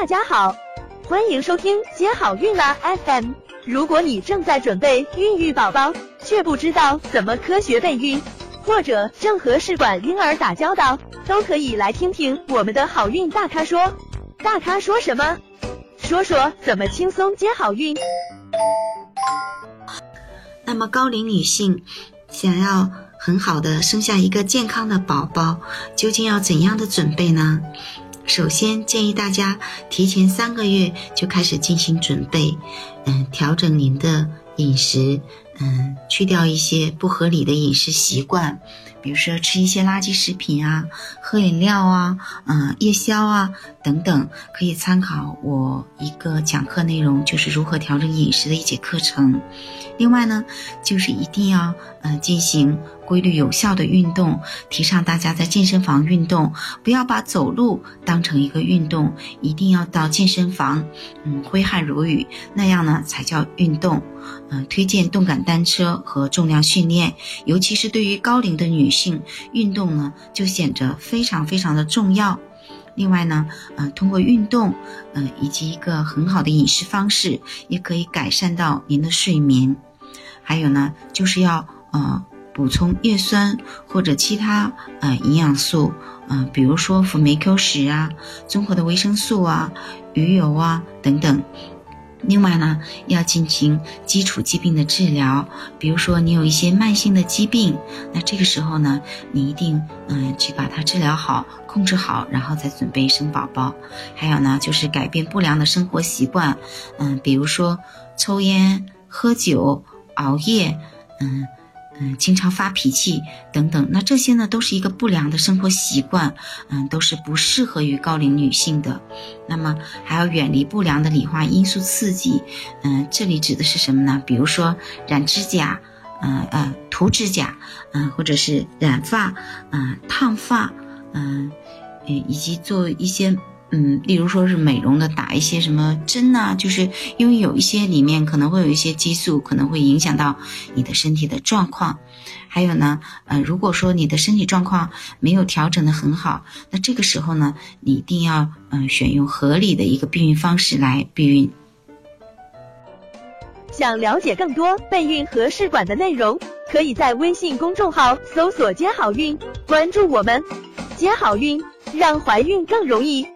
大家好，欢迎收听接好运啦 FM。如果你正在准备孕育宝宝，却不知道怎么科学备孕，或者正和试管婴儿打交道，都可以来听听我们的好运大咖说。大咖说什么？说说怎么轻松接好运。那么高龄女性想要很好的生下一个健康的宝宝，究竟要怎样的准备呢？首先建议大家提前三个月就开始进行准备，嗯，调整您的饮食，嗯，去掉一些不合理的饮食习惯。比如说吃一些垃圾食品啊，喝饮料啊，嗯，夜宵啊等等，可以参考我一个讲课内容，就是如何调整饮食的一节课程。另外呢，就是一定要嗯进行规律有效的运动，提倡大家在健身房运动，不要把走路当成一个运动，一定要到健身房，嗯，挥汗如雨，那样呢才叫运动。嗯，推荐动感单车和重量训练，尤其是对于高龄的女性，运动呢就显得非常非常的重要。另外呢，呃，通过运动，嗯，以及一个很好的饮食方式，也可以改善到您的睡眠。还有呢，就是要呃补充叶酸或者其他呃营养素，嗯，比如说辅酶 Q 十啊，综合的维生素啊，鱼油啊等等。另外呢，要进行基础疾病的治疗，比如说你有一些慢性的疾病，那这个时候呢，你一定嗯去把它治疗好、控制好，然后再准备生宝宝。还有呢，就是改变不良的生活习惯，嗯，比如说抽烟、喝酒、熬夜，嗯。嗯，经常发脾气等等，那这些呢都是一个不良的生活习惯，嗯，都是不适合于高龄女性的。那么还要远离不良的理化因素刺激，嗯，这里指的是什么呢？比如说染指甲，嗯呃涂指甲，嗯或者是染发，嗯烫发，嗯嗯以及做一些。嗯，例如说是美容的，打一些什么针呐，就是因为有一些里面可能会有一些激素，可能会影响到你的身体的状况。还有呢，呃，如果说你的身体状况没有调整的很好，那这个时候呢，你一定要嗯选用合理的一个避孕方式来避孕。想了解更多备孕和试管的内容，可以在微信公众号搜索“接好运”，关注我们，接好运，让怀孕更容易。